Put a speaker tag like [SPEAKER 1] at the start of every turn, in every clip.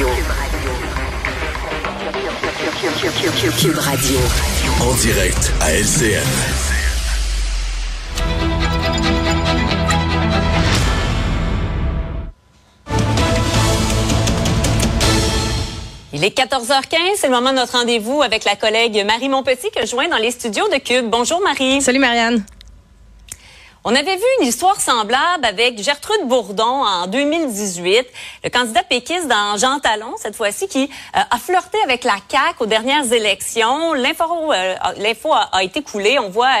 [SPEAKER 1] Radio. Cube Radio.
[SPEAKER 2] En direct à LCN.
[SPEAKER 3] Il est 14h15, c'est le moment de notre rendez-vous avec la collègue Marie Montpetit que je joins dans les studios de Cube. Bonjour Marie.
[SPEAKER 4] Salut Marianne.
[SPEAKER 3] On avait vu une histoire semblable avec Gertrude Bourdon en 2018, le candidat péquiste dans Jean Talon, cette fois-ci, qui euh, a flirté avec la CAQ aux dernières élections. L'info, euh, a, été coulée. On voit,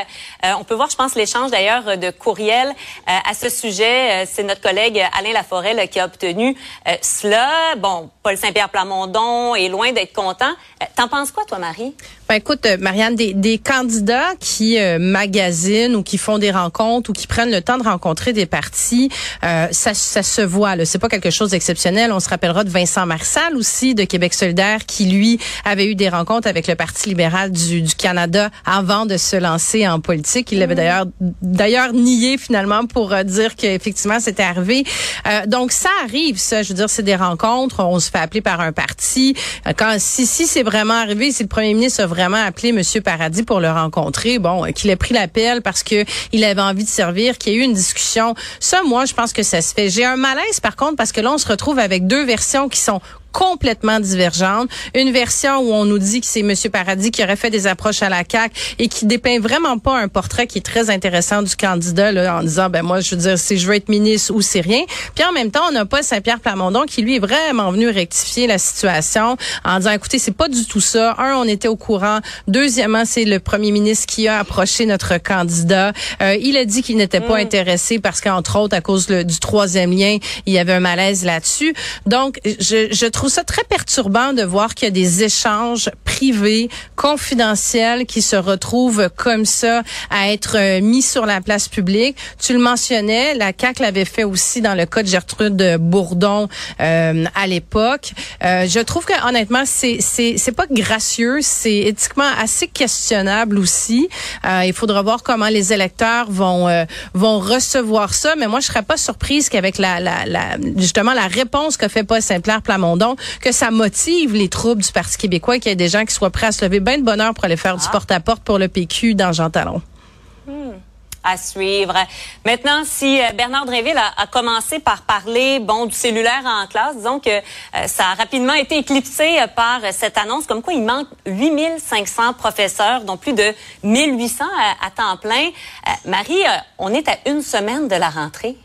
[SPEAKER 3] euh, on peut voir, je pense, l'échange d'ailleurs de courriels à ce sujet. C'est notre collègue Alain Laforêt qui a obtenu cela. Bon, Paul Saint-Pierre Plamondon est loin d'être content. T'en penses quoi, toi, Marie?
[SPEAKER 4] Ben, écoute, Marianne, des candidats qui magasinent ou qui font des rencontres ou qui prennent le temps de rencontrer des partis, euh, ça, ça se voit. C'est pas quelque chose d'exceptionnel. On se rappellera de Vincent Marsal aussi de Québec solidaire qui lui avait eu des rencontres avec le Parti libéral du, du Canada avant de se lancer en politique. Il l'avait mmh. d'ailleurs d'ailleurs nié finalement pour euh, dire qu'effectivement c'était arrivé. Euh, donc ça arrive, ça. Je veux dire, c'est des rencontres. On se fait appeler par un parti. Euh, quand si si c'est vraiment arrivé, si le premier ministre a vraiment appelé Monsieur Paradis pour le rencontrer, bon, qu'il ait pris l'appel parce que il avait envie de qu'il y ait eu une discussion. Ça, moi, je pense que ça se fait. J'ai un malaise, par contre, parce que là, on se retrouve avec deux versions qui sont complètement divergentes. Une version où on nous dit que c'est M. Paradis qui aurait fait des approches à la CAQ et qui dépeint vraiment pas un portrait qui est très intéressant du candidat là, en disant ben moi je veux dire si je veux être ministre ou c'est rien. Puis en même temps, on n'a pas Saint-Pierre Plamondon qui lui est vraiment venu rectifier la situation en disant écoutez, c'est pas du tout ça. Un, on était au courant. Deuxièmement, c'est le premier ministre qui a approché notre candidat. Euh, il a dit qu'il n'était pas mm. intéressé parce qu'entre autres à cause du troisième lien, il y avait un malaise là-dessus. Donc je, je trouve trouve ça très perturbant de voir qu'il y a des échanges privés, confidentiels, qui se retrouvent comme ça à être euh, mis sur la place publique. Tu le mentionnais, la CAC l'avait fait aussi dans le cas de Gertrude Bourdon euh, à l'époque. Euh, je trouve que honnêtement, c'est c'est c'est pas gracieux, c'est éthiquement assez questionnable aussi. il faudra voir comment les électeurs vont vont recevoir ça, mais moi je serais pas surprise qu'avec la, la, la justement la réponse que fait Paul Saint-Pierre Plamondon que ça motive les troupes du Parti québécois, qu'il y ait des gens qui soient prêts à se lever bien de bonheur pour aller faire du ah. porte-à-porte pour le PQ dans Jean Talon.
[SPEAKER 3] Hmm. à suivre. Maintenant, si euh, Bernard Drinville a, commencé par parler bon du cellulaire en classe, disons que euh, ça a rapidement été éclipsé euh, par cette annonce comme quoi il manque 8500 professeurs, dont plus de 1800 à, à temps plein. Marie, on est à une semaine de la rentrée.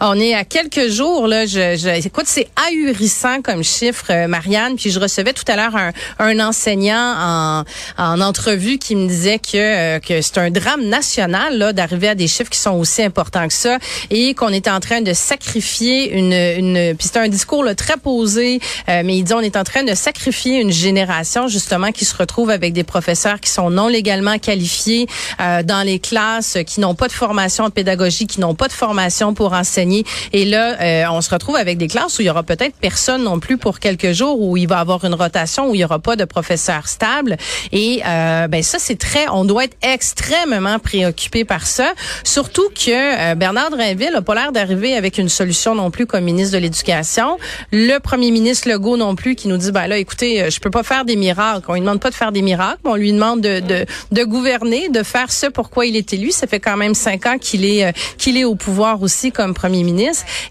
[SPEAKER 4] On est à quelques jours là. Je, je écoute, c'est ahurissant comme chiffre, euh, Marianne. Puis je recevais tout à l'heure un, un, enseignant en, en entrevue qui me disait que euh, que c'est un drame national là d'arriver à des chiffres qui sont aussi importants que ça et qu'on est en train de sacrifier une une. Puis c'est un discours là, très posé, euh, mais il dit on est en train de sacrifier une génération justement qui se retrouve avec des professeurs qui sont non légalement qualifiés dans les classes, qui n'ont pas de formation en pédagogie, qui n'ont pas de formation pour enseigner et là, euh, on se retrouve avec des classes où il y aura peut-être personne non plus pour quelques jours, où il va avoir une rotation, où il y aura pas de professeur stable. Et euh, ben ça, c'est très, on doit être extrêmement préoccupé par ça. Surtout que euh, Bernard Drinville a pas l'air d'arriver avec une solution non plus comme ministre de l'Éducation. Le premier ministre Legault non plus qui nous dit, ben là, écoutez, je peux pas faire des miracles. On lui demande pas de faire des miracles, on lui demande de, de, de gouverner, de faire ce pourquoi il est élu. Ça fait quand même cinq ans qu'il est qu'il est au pouvoir aussi comme premier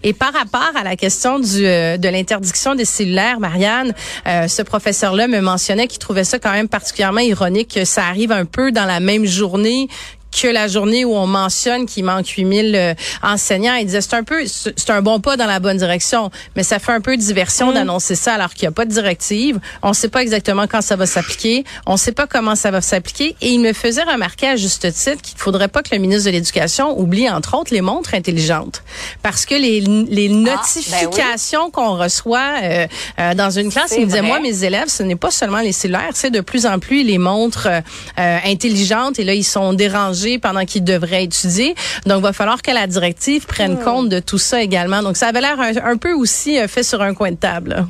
[SPEAKER 4] Et par rapport à la question du, euh, de l'interdiction des cellulaires, Marianne, euh, ce professeur-là me mentionnait qu'il trouvait ça quand même particulièrement ironique que ça arrive un peu dans la même journée que la journée où on mentionne qu'il manque 8000 euh, enseignants. Il disait c'est un peu c'est un bon pas dans la bonne direction, mais ça fait un peu diversion mm. d'annoncer ça alors qu'il n'y a pas de directive. On ne sait pas exactement quand ça va s'appliquer. On ne sait pas comment ça va s'appliquer. Et il me faisait remarquer à juste titre qu'il ne faudrait pas que le ministre de l'Éducation oublie entre autres les montres intelligentes, parce que les, les ah, ben notifications qu'on reçoit euh, euh, dans une classe, il me disait moi mes élèves, ce n'est pas seulement les cellulaires, c'est de plus en plus les montres intelligentes et là ils sont dérangés pendant qu'ils devraient étudier. Donc, il va falloir que la directive prenne hmm. compte de tout ça également. Donc, ça avait l'air un, peu aussi euh, fait sur un coin de table.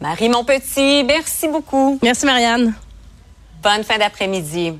[SPEAKER 3] Marie Monpetit, merci beaucoup.
[SPEAKER 4] Merci, Marianne.
[SPEAKER 3] Bonne fin d'après-midi.